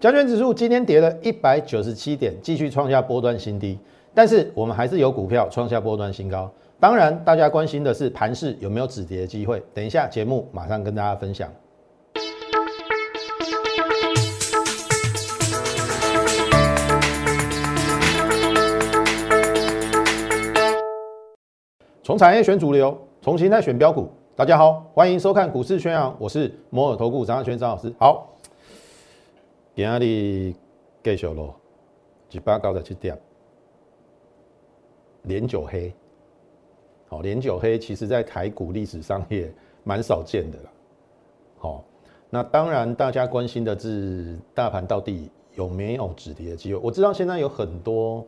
加权指数今天跌了一百九十七点，继续创下波段新低。但是我们还是有股票创下波段新高。当然，大家关心的是盘势有没有止跌的机会。等一下节目马上跟大家分享。从产业选主流，从形态选标股。大家好，欢迎收看股市宣扬，我是摩尔投顾张轩张老师。好，今日继续咯，一百九十七点。连九黑，好，连九黑，其实在台股历史上也蛮少见的了。好，那当然大家关心的是大盘到底有没有止跌的机会？我知道现在有很多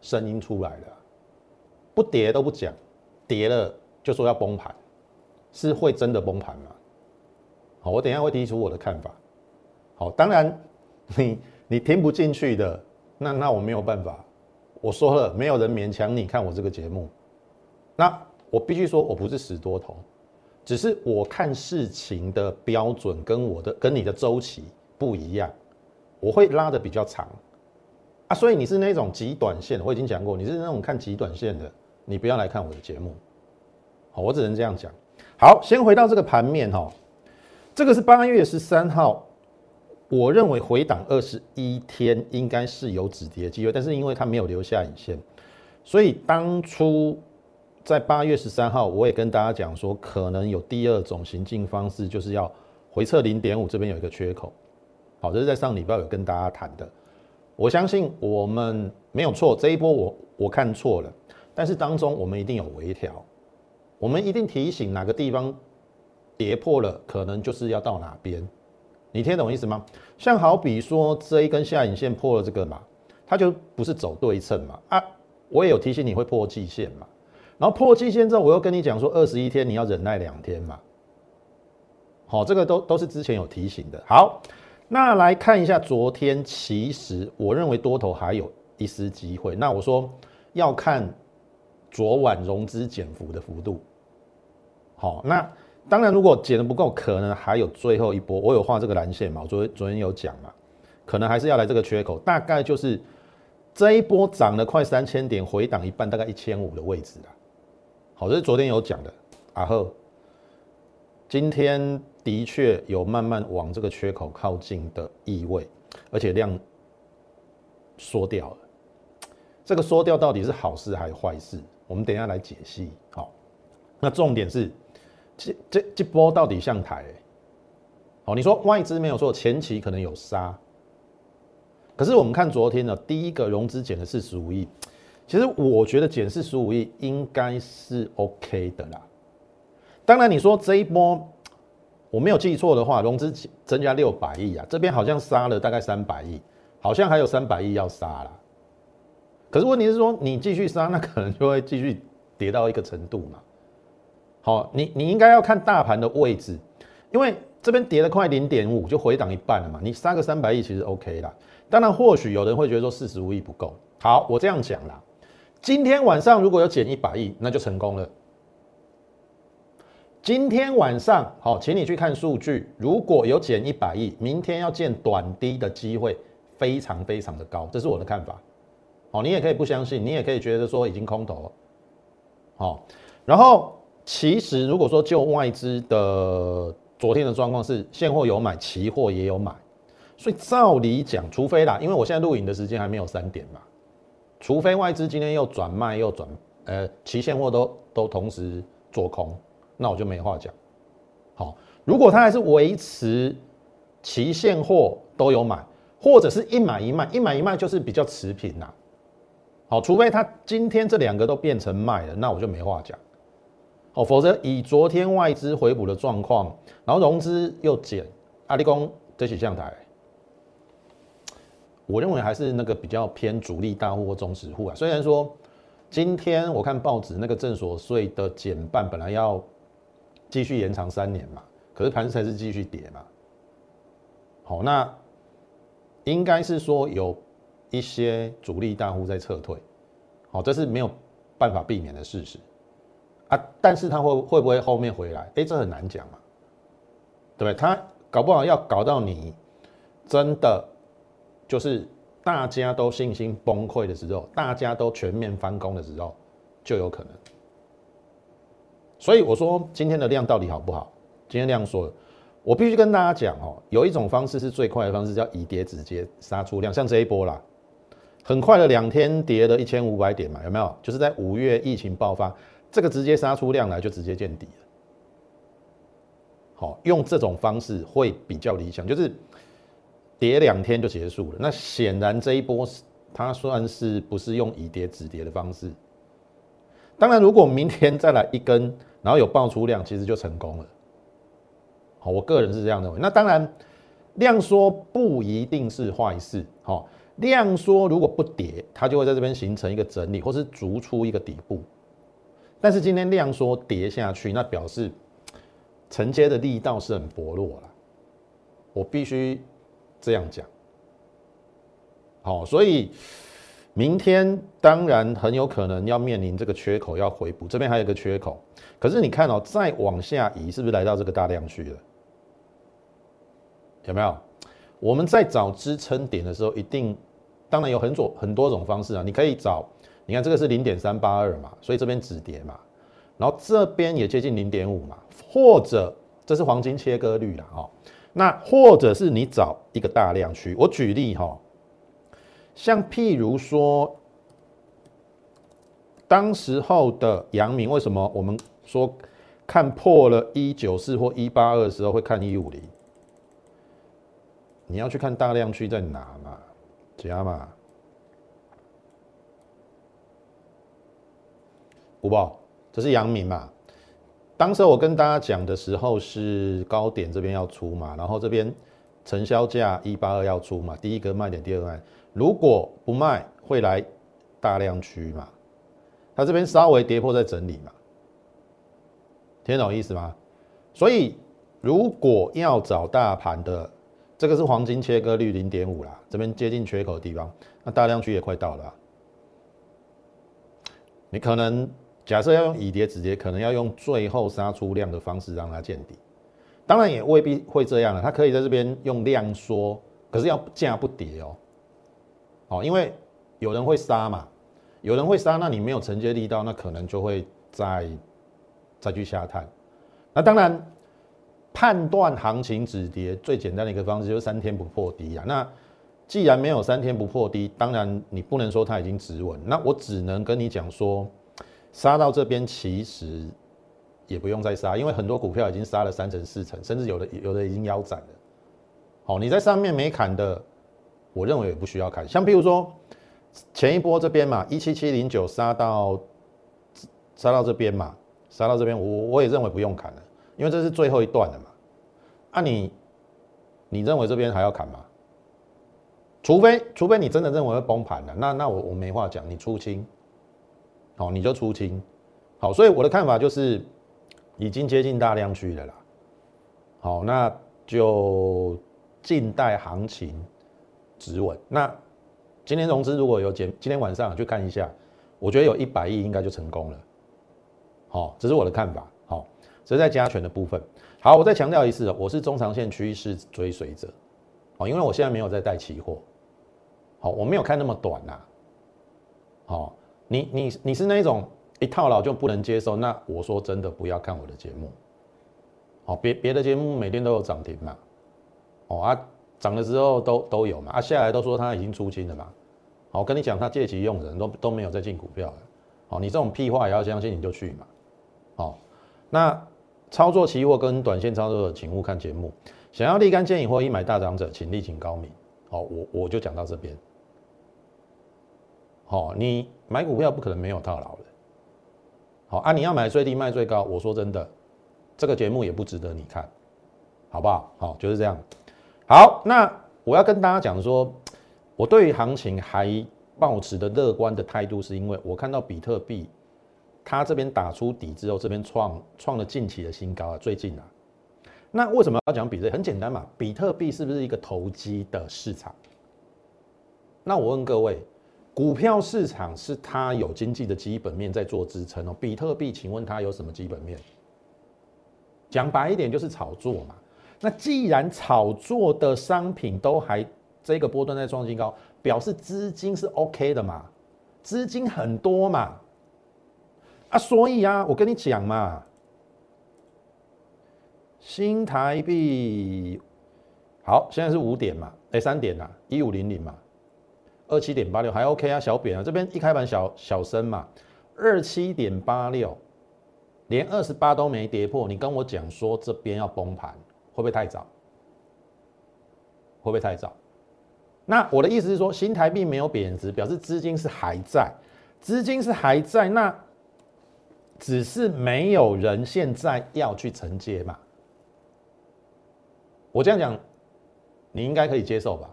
声音出来了，不跌都不讲，跌了就说要崩盘，是会真的崩盘吗？好，我等下会提出我的看法。好，当然你你听不进去的，那那我没有办法。我说了，没有人勉强你看我这个节目。那我必须说，我不是死多头，只是我看事情的标准跟我的跟你的周期不一样，我会拉的比较长啊。所以你是那种极短线，我已经讲过，你是那种看极短线的，你不要来看我的节目。好，我只能这样讲。好，先回到这个盘面哈，这个是八月十三号。我认为回档二十一天应该是有止跌机会，但是因为它没有留下影线，所以当初在八月十三号，我也跟大家讲说，可能有第二种行进方式，就是要回撤零点五，这边有一个缺口。好，这是在上礼拜有跟大家谈的。我相信我们没有错，这一波我我看错了，但是当中我们一定有微调，我们一定提醒哪个地方跌破了，可能就是要到哪边。你听懂意思吗？像好比说这一根下影线破了这个嘛，它就不是走对称嘛啊！我也有提醒你会破季线嘛，然后破季线之后，我又跟你讲说二十一天你要忍耐两天嘛。好，这个都都是之前有提醒的。好，那来看一下昨天，其实我认为多头还有一丝机会。那我说要看昨晚融资减幅的幅度。好，那。当然，如果减的不够，可能还有最后一波。我有画这个蓝线嘛？我昨昨天有讲嘛？可能还是要来这个缺口，大概就是这一波涨了快三千点，回档一半，大概一千五的位置啦。好，这是昨天有讲的。然后今天的确有慢慢往这个缺口靠近的意味，而且量缩掉了。这个缩掉到底是好事还是坏事？我们等一下来解析。好，那重点是。这这这波到底像台？好，你说外资没有错，前期可能有杀，可是我们看昨天呢，第一个融资减了四十五亿，其实我觉得减四十五亿应该是 OK 的啦。当然你说这一波我没有记错的话，融资增加六百亿啊，这边好像杀了大概三百亿，好像还有三百亿要杀啦。可是问题是说你继续杀，那可能就会继续跌到一个程度嘛。好，你你应该要看大盘的位置，因为这边跌了快零点五，就回档一半了嘛。你杀个三百亿其实 OK 啦。当然，或许有人会觉得说四十五亿不够。好，我这样讲啦，今天晚上如果有减一百亿，那就成功了。今天晚上好，请你去看数据，如果有减一百亿，明天要见短低的机会非常非常的高，这是我的看法。好，你也可以不相信，你也可以觉得说已经空头。好，然后。其实，如果说就外资的昨天的状况是现货有买，期货也有买，所以照理讲，除非啦，因为我现在录影的时间还没有三点嘛，除非外资今天又转卖又转，呃，期现货都都同时做空，那我就没话讲。好，如果他还是维持期现货都有买，或者是一买一卖，一买一卖就是比较持平啦。好，除非他今天这两个都变成卖了，那我就没话讲。哦，否则以昨天外资回补的状况，然后融资又减，阿里工这起降台，我认为还是那个比较偏主力大户或中实户啊。虽然说今天我看报纸那个正所税的减半本来要继续延长三年嘛，可是盘势还是继续跌嘛。好，那应该是说有一些主力大户在撤退，好，这是没有办法避免的事实。啊，但是他会会不会后面回来？哎，这很难讲嘛，对不对？他搞不好要搞到你真的就是大家都信心崩溃的时候，大家都全面翻工的时候，就有可能。所以我说今天的量到底好不好？今天量说，我必须跟大家讲哦，有一种方式是最快的方式，叫以跌直接杀出量，像这一波啦，很快的两天跌了一千五百点嘛，有没有？就是在五月疫情爆发，这个直接杀出量来就直接见底了。好，用这种方式会比较理想，就是跌两天就结束了。那显然这一波它算是不是用以跌止跌的方式？当然，如果明天再来一根，然后有爆出量，其实就成功了。好，我个人是这样认为。那当然，量缩不一定是坏事。好，量缩如果不跌，它就会在这边形成一个整理，或是逐出一个底部。但是今天量缩跌下去，那表示承接的力道是很薄弱了。我必须这样讲。好，所以明天当然很有可能要面临这个缺口要回补，这边还有一个缺口。可是你看哦，再往下移，是不是来到这个大量区了？有没有？我们在找支撑点的时候，一定当然有很多很多种方式啊。你可以找，你看这个是零点三八二嘛，所以这边止跌嘛，然后这边也接近零点五嘛，或者这是黄金切割率了哈。那或者是你找一个大量区，我举例哈，像譬如说，当时候的阳明，为什么我们说看破了一九四或一八二的时候会看一五零？你要去看大量区在哪嘛？加嘛？五宝，这是阳明嘛？当时我跟大家讲的时候是高点这边要出嘛，然后这边成交价一八二要出嘛，第一个卖点，第二个卖，如果不卖会来大量区嘛？它这边稍微跌破在整理嘛？听懂意思吗？所以如果要找大盘的。这个是黄金切割率零点五啦，这边接近缺口的地方，那大量区也快到了。你可能假设要用以跌止跌，可能要用最后杀出量的方式让它见底，当然也未必会这样了。它可以在这边用量缩，可是要价不跌哦。哦，因为有人会杀嘛，有人会杀，那你没有承接力道，那可能就会再再去下探。那当然。判断行情止跌最简单的一个方式就是三天不破低啊。那既然没有三天不破低，当然你不能说它已经止稳。那我只能跟你讲说，杀到这边其实也不用再杀，因为很多股票已经杀了三成四成，甚至有的有的已经腰斩了。好，你在上面没砍的，我认为也不需要砍。像譬如说前一波这边嘛，一七七零九杀到杀到这边嘛，杀到这边，我我也认为不用砍了。因为这是最后一段了嘛，啊你，你认为这边还要砍吗？除非除非你真的认为会崩盘了，那那我我没话讲，你出清，好你就出清，好，所以我的看法就是已经接近大量区了啦，好，那就静待行情止稳。那今天融资如果有减，今天晚上去看一下，我觉得有一百亿应该就成功了，好，这是我的看法。好这是在加权的部分。好，我再强调一次，我是中长线趋势追随者。好，因为我现在没有在带期货。好，我没有看那么短呐。好，你你你是那一种一套牢就不能接受，那我说真的不要看我的节目。好，别别的节目每天都有涨停嘛。哦啊，涨的时候都都有嘛。啊，下来都说他已经出清了嘛。好，我跟你讲，他借机用人都都没有再进股票了。好，你这种屁话也要相信，你就去嘛。好，那。操作期货跟短线操作的，请勿看节目。想要立竿见影或一买大涨者，请力请高明。好，我我就讲到这边。好，你买股票不可能没有套牢的。好啊，你要买最低卖最高，我说真的，这个节目也不值得你看，好不好？好，就是这样。好，那我要跟大家讲说，我对于行情还保持的乐观的态度，是因为我看到比特币。它这边打出底之后，这边创创了近期的新高啊！最近啊，那为什么要讲比特？很简单嘛，比特币是不是一个投机的市场？那我问各位，股票市场是它有经济的基本面在做支撑哦。比特币，请问它有什么基本面？讲白一点就是炒作嘛。那既然炒作的商品都还这个波段在创新高，表示资金是 OK 的嘛，资金很多嘛，啊，所以啊，我跟你讲嘛，新台币好，现在是五点嘛，哎，三点啦，一五零零嘛，二七点八六还 OK 啊，小扁啊，这边一开盘小小升嘛，二七点八六，连二十八都没跌破，你跟我讲说这边要崩盘，会不会太早？会不会太早？那我的意思是说，新台币没有贬值，表示资金是还在，资金是还在，那只是没有人现在要去承接嘛。我这样讲，你应该可以接受吧？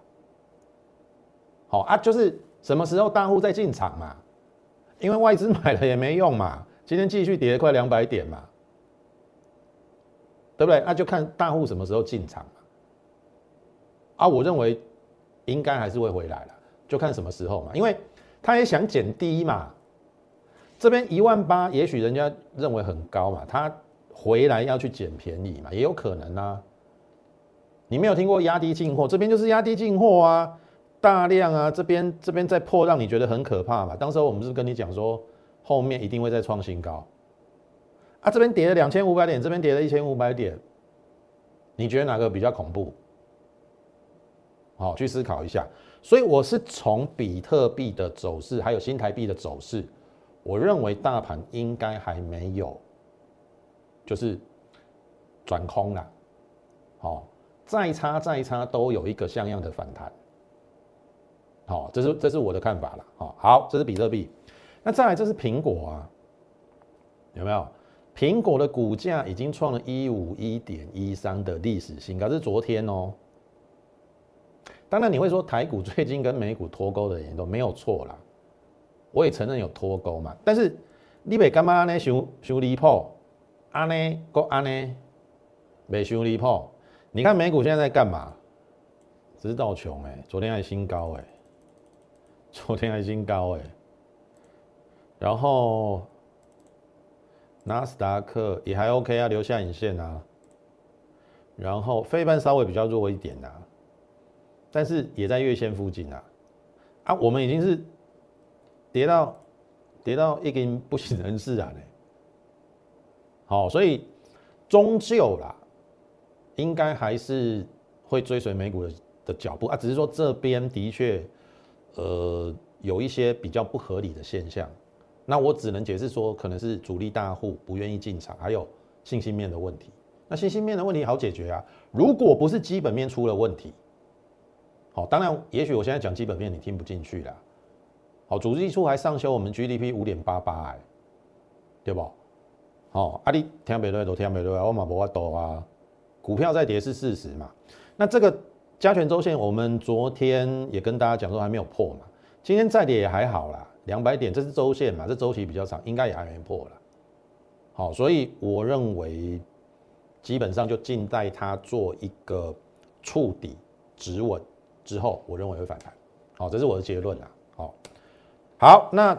好啊，就是什么时候大户在进场嘛？因为外资买了也没用嘛，今天继续跌快两百点嘛，对不对？那就看大户什么时候进场。啊，我认为应该还是会回来了，就看什么时候嘛，因为他也想减低嘛。这边一万八，也许人家认为很高嘛，他回来要去捡便宜嘛，也有可能啊。你没有听过压低进货，这边就是压低进货啊，大量啊，这边这边在破，让你觉得很可怕嘛。当时我们是跟你讲说，后面一定会再创新高。啊，这边跌了两千五百点，这边跌了一千五百点，你觉得哪个比较恐怖？好，去思考一下。所以我是从比特币的走势，还有新台币的走势，我认为大盘应该还没有，就是转空了。好，再差再差都有一个像样的反弹。好，这是这是我的看法了。好，好，这是比特币。那再来，这是苹果啊，有没有？苹果的股价已经创了一五一点一三的历史新高，是昨天哦。当然你会说台股最近跟美股脱钩的人都没有错啦，我也承认有脱钩嘛。但是你别干嘛呢？修修离谱，安呢？够安呢？没修离谱。你看美股现在在干嘛？只是道穷哎，昨天还新高哎，昨天还新高哎。然后纳斯达克也还 OK 啊，留下影线啊。然后费半稍微比较弱一点啊。但是也在月线附近啊，啊，我们已经是跌到跌到一根不省人事啊嘞，好，所以终究啦，应该还是会追随美股的的脚步啊，只是说这边的确呃有一些比较不合理的现象，那我只能解释说可能是主力大户不愿意进场，还有信心面的问题。那信心面的问题好解决啊，如果不是基本面出了问题。好，当然，也许我现在讲基本面你听不进去了。好，主计处还上修我们 GDP 五点八八，哎，对不？好，啊，你听不对都听不对啊，我嘛无法多啊。股票在跌是事实嘛？那这个加权周线，我们昨天也跟大家讲说还没有破嘛。今天再跌也还好啦，两百点，这是周线嘛？这周期比较长，应该也还没破了。好，所以我认为基本上就静待它做一个触底止稳。之后，我认为会反弹，好，这是我的结论啦。好，好，那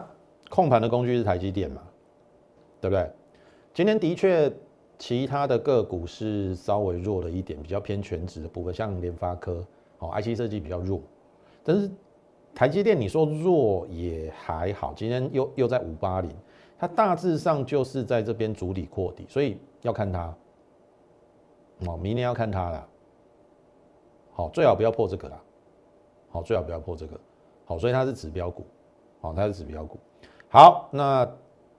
控盘的工具是台积电嘛，对不对？今天的确，其他的个股是稍微弱了一点，比较偏全值的部分，像联发科，哦，IC 设计比较弱，但是台积电你说弱也还好，今天又又在五八零，它大致上就是在这边主底扩底，所以要看它，哦，明年要看它了，好，最好不要破这个啦。好，最好不要破这个。好，所以它是指标股。好，它是指标股。好，那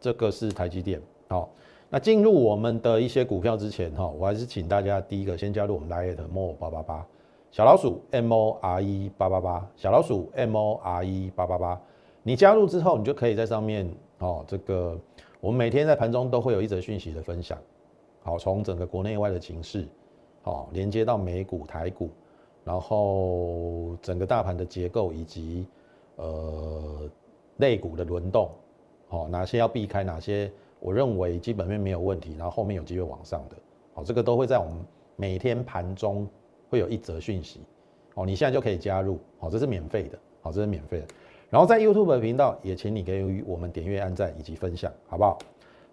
这个是台积电。好，那进入我们的一些股票之前，哈，我还是请大家第一个先加入我们 Lite More 八八八小老鼠 M O R E 八八八小老鼠 M O R E 八八八。你加入之后，你就可以在上面，哦，这个我们每天在盘中都会有一则讯息的分享。好，从整个国内外的情势，好，连接到美股、台股。然后整个大盘的结构以及呃类股的轮动，好哪些要避开，哪些我认为基本面没有问题，然后后面有机会往上的，好这个都会在我们每天盘中会有一则讯息，哦你现在就可以加入，好这是免费的，好这是免费的。然后在 YouTube 的频道也请你给我们点阅、按赞以及分享，好不好？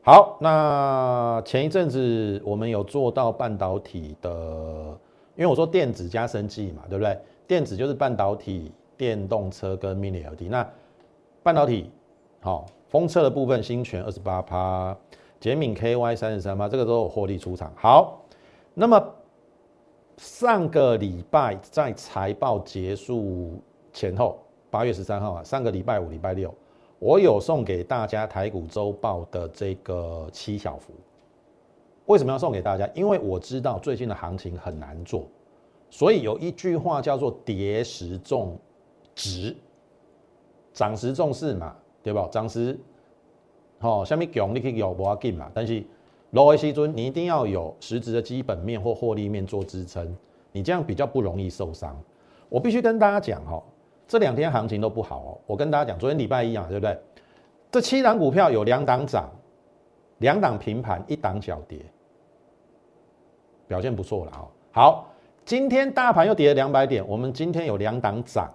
好，那前一阵子我们有做到半导体的。因为我说电子加生技嘛，对不对？电子就是半导体、电动车跟 Mini LED。那半导体好，封测的部分，新全二十八趴，捷敏 KY 三十三趴，这个都有获利出场。好，那么上个礼拜在财报结束前后，八月十三号啊，上个礼拜五、礼拜六，我有送给大家台股周报的这个七小福。为什么要送给大家？因为我知道最近的行情很难做，所以有一句话叫做“跌时重值，涨时重视嘛，对吧？涨时，好，下面强你可以有不要紧嘛，但是落的时尊你一定要有实质的基本面或获利面做支撑，你这样比较不容易受伤。我必须跟大家讲哈，这两天行情都不好哦。我跟大家讲，昨天礼拜一啊，对不对？这七档股票有两档涨，两档平盘，一档小跌。表现不错了哈，好，今天大盘又跌了两百点，我们今天有两档涨，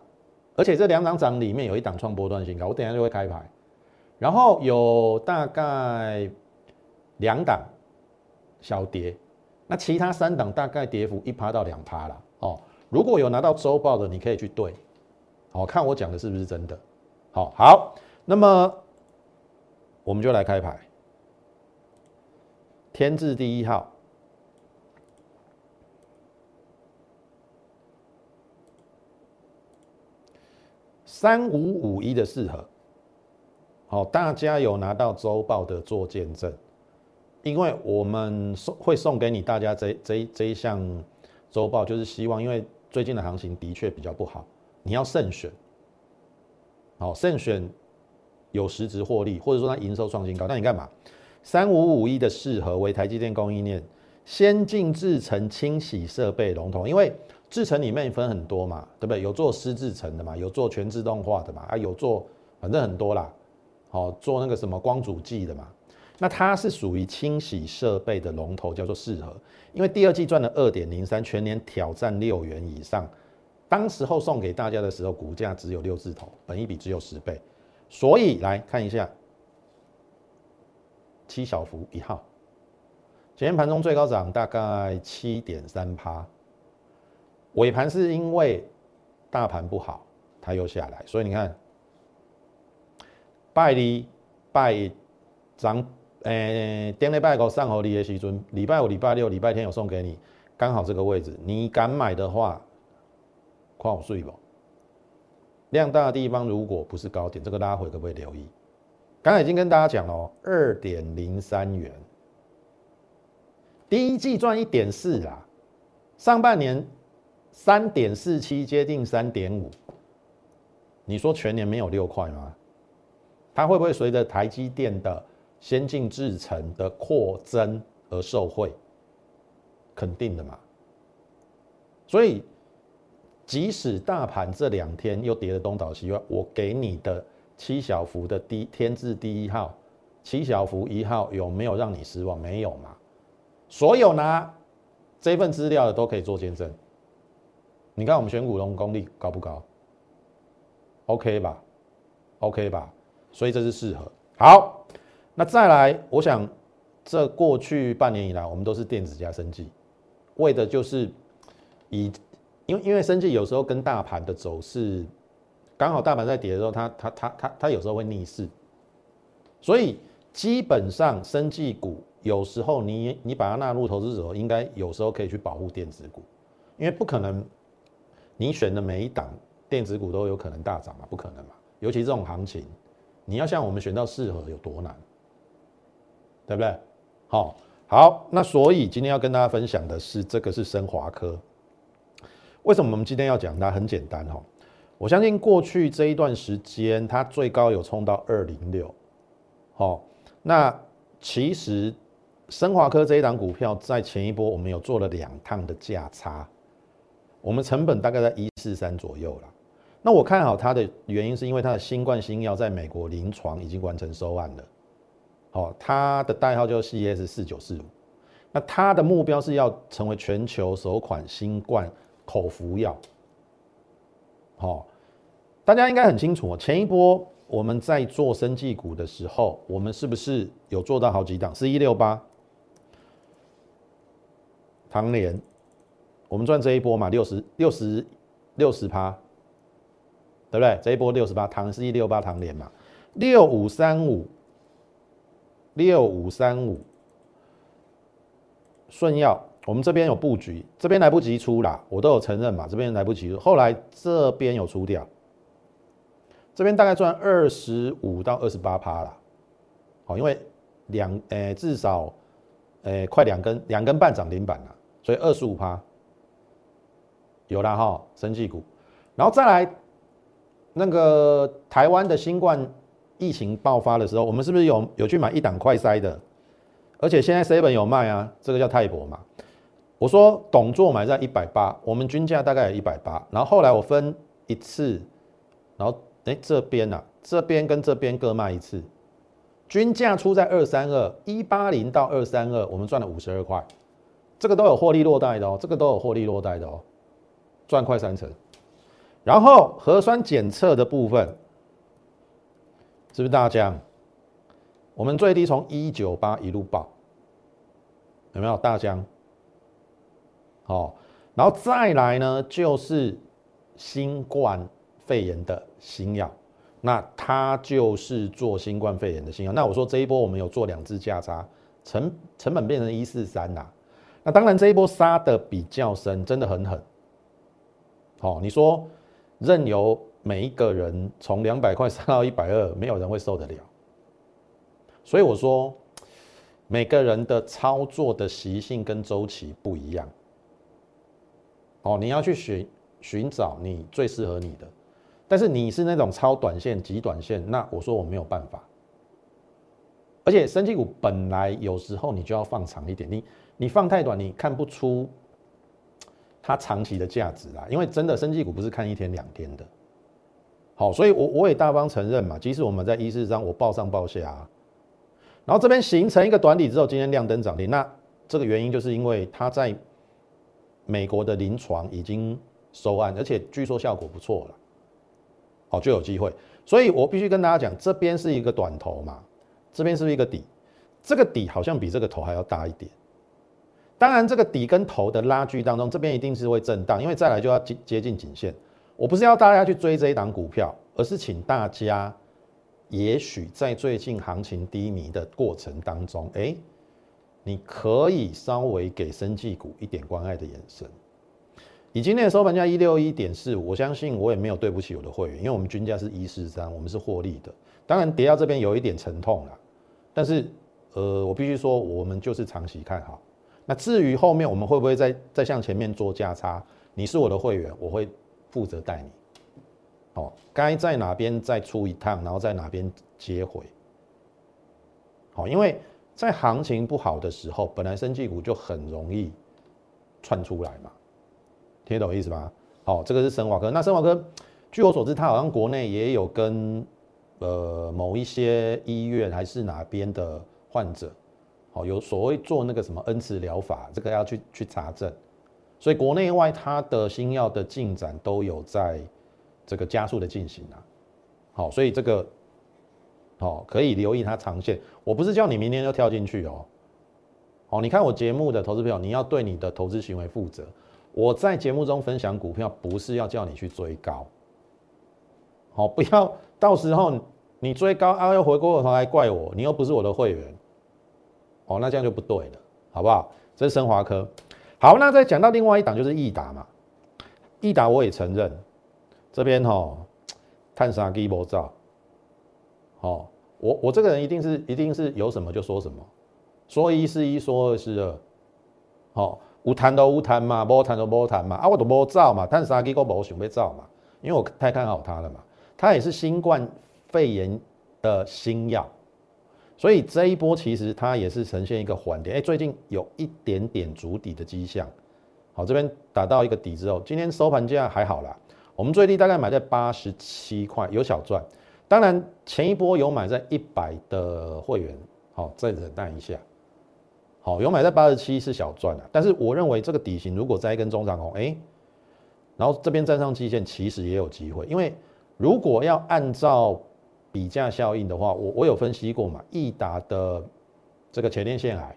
而且这两档涨里面有一档创波段新高，我等下就会开牌，然后有大概两档小跌，那其他三档大概跌幅一趴到两趴了哦。如果有拿到周报的，你可以去对，好看我讲的是不是真的？好好，那么我们就来开牌，天字第一号。三五五一的四合，好，大家有拿到周报的做见证，因为我们送会送给你大家这这这一项周报，就是希望，因为最近的行情的确比较不好，你要慎选，好，慎选有实质获利，或者说它营收创新高，那你干嘛？三五五一的四合为台积电供应链先进制程清洗设备龙头，因为。制程里面分很多嘛，对不对？有做湿制程的嘛，有做全自动化的嘛，啊，有做反正很多啦。好，做那个什么光阻剂的嘛，那它是属于清洗设备的龙头，叫做适合。因为第二季赚了二点零三，全年挑战六元以上。当时候送给大家的时候，股价只有六字头，本一比只有十倍。所以来看一下七小福一号，今天盘中最高涨大概七点三趴。尾盘是因为大盘不好，它又下来，所以你看，拜一拜涨，诶，点礼拜五上合理的时阵，礼拜五、礼拜六、礼拜天有送给你，刚好这个位置，你敢买的话，看我睡不？量大的地方如果不是高点，这个拉回可不可以留意？刚才已经跟大家讲了，二点零三元，第一季赚一点四啦，上半年。三点四七接近三点五，你说全年没有六块吗？它会不会随着台积电的先进制程的扩增而受惠？肯定的嘛。所以即使大盘这两天又跌得东倒西歪，我给你的七小福的第天字第一号七小福一号有没有让你失望？没有嘛。所有拿这份资料的都可以做见证。你看我们选股龙功力高不高？OK 吧，OK 吧，所以这是适合。好，那再来，我想这过去半年以来，我们都是电子加生技，为的就是以，因为因为生技有时候跟大盘的走势刚好大盘在跌的时候，它它它它它有时候会逆势，所以基本上生技股有时候你你把它纳入投资者，应该有时候可以去保护电子股，因为不可能。你选的每一档电子股都有可能大涨嘛？不可能嘛？尤其这种行情，你要像我们选到适合有多难，对不对？好，好，那所以今天要跟大家分享的是，这个是升华科。为什么我们今天要讲它？很简单哈，我相信过去这一段时间，它最高有冲到二零六，好，那其实升华科这一档股票在前一波我们有做了两趟的价差。我们成本大概在一四三左右了。那我看好它的原因是因为它的新冠新药在美国临床已经完成收案了。好，它的代号叫 CS 四九四五。那它的目标是要成为全球首款新冠口服药。好，大家应该很清楚，前一波我们在做生技股的时候，我们是不是有做到好几档？是一六八，唐联。我们赚这一波嘛，六十六十六十趴，对不对？这一波六十八，唐是一六八唐联嘛，六五三五，六五三五，顺药，我们这边有布局，这边来不及出啦，我都有承认嘛，这边来不及，后来这边有出掉，这边大概赚二十五到二十八趴啦，好，因为两诶至少诶快两根两根半涨停板了，所以二十五趴。有了哈，生技股，然后再来那个台湾的新冠疫情爆发的时候，我们是不是有有去买一档快筛的？而且现在 seven 有卖啊，这个叫泰博嘛。我说董座买在一百八，我们均价大概有一百八，然后后来我分一次，然后哎这边呐，这边跟这边各卖一次，均价出在二三二一八零到二三二，我们赚了五十二块，这个都有获利落袋的哦，这个都有获利落袋的哦。赚快三成，然后核酸检测的部分是不是大疆？我们最低从一九八一路报，有没有大疆？好，然后再来呢，就是新冠肺炎的新药，那它就是做新冠肺炎的新药。那我说这一波我们有做两支价差，成成本变成一四三啦。那当然这一波杀的比较深，真的很狠。好，你说任由每一个人从两百块上到一百二，没有人会受得了。所以我说，每个人的操作的习性跟周期不一样。哦，你要去寻寻找你最适合你的，但是你是那种超短线、极短线，那我说我没有办法。而且，升绩股本来有时候你就要放长一点，你你放太短，你看不出。它长期的价值啦，因为真的生技股不是看一天两天的，好，所以我我也大方承认嘛，即使我们在一四章我报上报下，然后这边形成一个短底之后，今天亮灯涨停，那这个原因就是因为它在美国的临床已经收案，而且据说效果不错了，好就有机会，所以我必须跟大家讲，这边是一个短头嘛，这边是一个底，这个底好像比这个头还要大一点。当然，这个底跟头的拉锯当中，这边一定是会震荡，因为再来就要接接近颈线。我不是要大家去追这一档股票，而是请大家，也许在最近行情低迷的过程当中，哎，你可以稍微给生技股一点关爱的眼神。以今天的收盘价一六一点四，我相信我也没有对不起我的会员，因为我们均价是一四三，我们是获利的。当然跌到这边有一点沉痛了，但是呃，我必须说，我们就是长期看好。那至于后面我们会不会再再向前面做价差？你是我的会员，我会负责带你。哦，该在哪边再出一趟，然后在哪边接回。好，因为在行情不好的时候，本来生技股就很容易窜出来嘛，听懂意思吗？好，这个是生华科。那生华科，据我所知，它好像国内也有跟呃某一些医院还是哪边的患者。好，有所谓做那个什么恩慈疗法，这个要去去查证，所以国内外它的新药的进展都有在这个加速的进行啊。好，所以这个好可以留意它长线。我不是叫你明天就跳进去哦。好，你看我节目的投资票，你要对你的投资行为负责。我在节目中分享股票，不是要叫你去追高。好，不要到时候你追高啊，又回过头来怪我，你又不是我的会员。哦，那这样就不对了，好不好？这是升华科。好，那再讲到另外一档就是易达嘛。易达我也承认，这边哈，探沙基波照。好，我我这个人一定是一定是有什么就说什么，说一是一，说二是二。好，无谈都无谈嘛，无谈都无谈嘛。啊，我都无照嘛，探沙基我无想要照嘛，因为我太看好它了嘛。它也是新冠肺炎的新药。所以这一波其实它也是呈现一个缓跌，哎，最近有一点点筑底的迹象。好，这边打到一个底之后，今天收盘价还好啦，我们最低大概买在八十七块，有小赚。当然前一波有买在一百的会员，好，再忍耐一下。好，有买在八十七是小赚的，但是我认为这个底型如果再一根中长红，哎，然后这边站上基线，其实也有机会，因为如果要按照比价效应的话，我我有分析过嘛，易达的这个前列腺癌，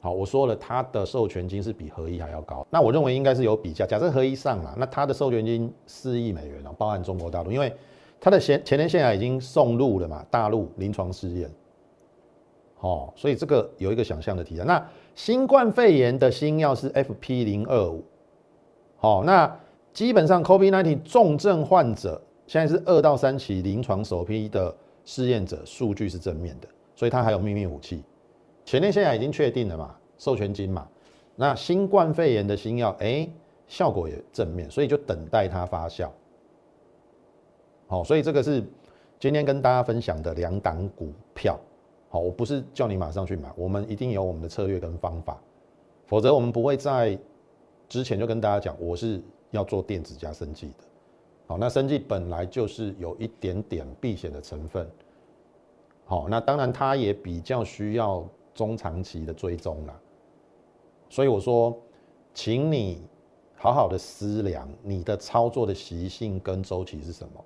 好，我说了，它的授权金是比合一还要高。那我认为应该是有比价。假设合一上了，那它的授权金四亿美元哦，包含中国大陆，因为它的前前列腺癌已经送入了嘛，大陆临床试验。哦，所以这个有一个想象的题材。那新冠肺炎的新药是 FP 零二五。好，那基本上 COVID-19 重症患者现在是二到三期临床首批的试验者数据是正面的，所以它还有秘密武器。前列腺癌已经确定了嘛，授权金嘛，那新冠肺炎的新药，哎，效果也正面，所以就等待它发酵。好，所以这个是今天跟大家分享的两档股票。好，我不是叫你马上去买，我们一定有我们的策略跟方法，否则我们不会在之前就跟大家讲，我是要做电子加生技的。好，那生技本来就是有一点点避险的成分。好，那当然它也比较需要。中长期的追踪了，所以我说，请你好好的思量你的操作的习性跟周期是什么。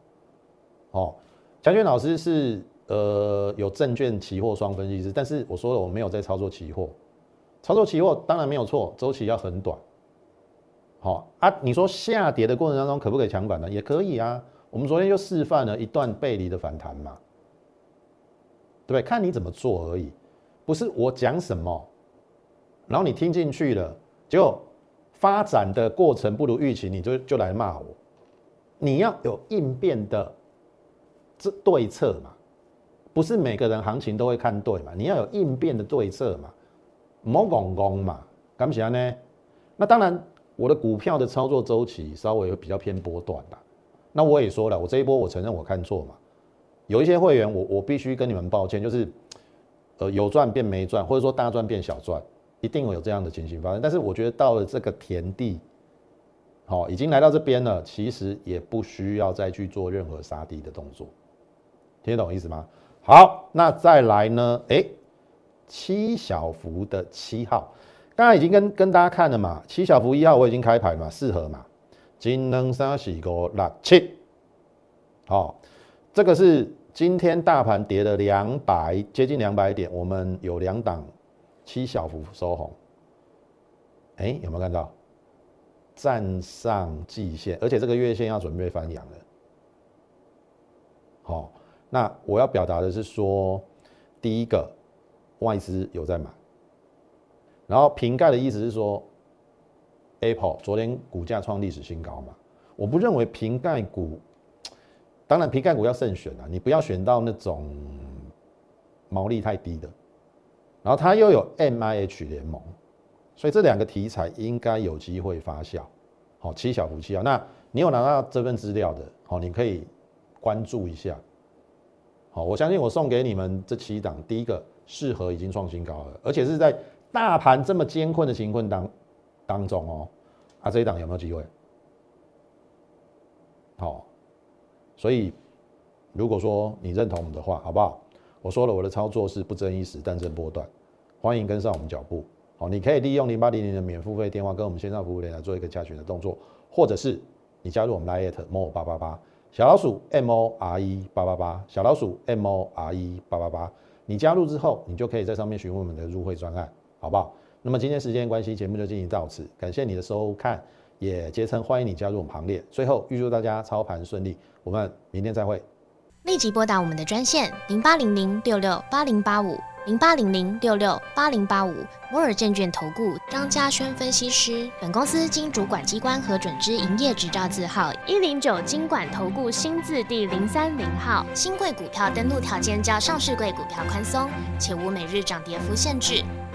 哦，嘉轩老师是呃有证券期货双分析师，但是我说了我没有在操作期货，操作期货当然没有错，周期要很短。好啊，你说下跌的过程当中可不可以强管呢？也可以啊，我们昨天就示范了一段背离的反弹嘛，对不对？看你怎么做而已。不是我讲什么，然后你听进去了，结果发展的过程不如预期，你就就来骂我。你要有应变的这对策嘛，不是每个人行情都会看对嘛，你要有应变的对策嘛，莫拱拱嘛，敢不起呢？那当然，我的股票的操作周期稍微比较偏波段的。那我也说了，我这一波我承认我看错嘛，有一些会员，我我必须跟你们抱歉，就是。呃，有赚变没赚，或者说大赚变小赚，一定会有这样的情形发生。但是我觉得到了这个田地，好，已经来到这边了，其实也不需要再去做任何杀低的动作，听得懂意思吗？好，那再来呢？哎，七小福的七号，刚刚已经跟跟大家看了嘛，七小福一号我已经开牌嘛，适合嘛，金能三喜个六七，好，这个是。今天大盘跌了两百，接近两百点，我们有两档七小幅收红，哎，有没有看到？站上季线，而且这个月线要准备翻阳了。好，那我要表达的是说，第一个外资有在买，然后瓶盖的意思是说，Apple 昨天股价创历史新高嘛，我不认为瓶盖股。当然，瓶盖股要慎选啊，你不要选到那种毛利太低的。然后它又有 M I H 联盟，所以这两个题材应该有机会发酵。好，七小福气啊，那你有拿到这份资料的，好，你可以关注一下。好，我相信我送给你们这七档，第一个适合已经创新高了，而且是在大盘这么艰困的情况当当中哦。啊，这一档有没有机会？好。所以，如果说你认同我们的话，好不好？我说了，我的操作是不争一时，但争波段。欢迎跟上我们脚步。好，你可以利用零八零零的免付费电话跟我们线上服务员来做一个加群的动作，或者是你加入我们 Line more 八八八小老鼠 M O R E 八八八小老鼠 M O R E 八八八。你加入之后，你就可以在上面询问我们的入会专案，好不好？那么今天时间关系，节目就进行到此，感谢你的收看。也竭诚欢迎你加入我们行列。最后预祝大家操盘顺利，我们明天再会。立即拨打我们的专线零八零零六六八零八五零八零零六六八零八五摩尔证券投顾张嘉轩分析师。本公司经主管机关核准之营业执照字号一零九金管投顾新字第零三零号。新贵股票登录条件较上市贵股票宽松，且无每日涨跌幅限制。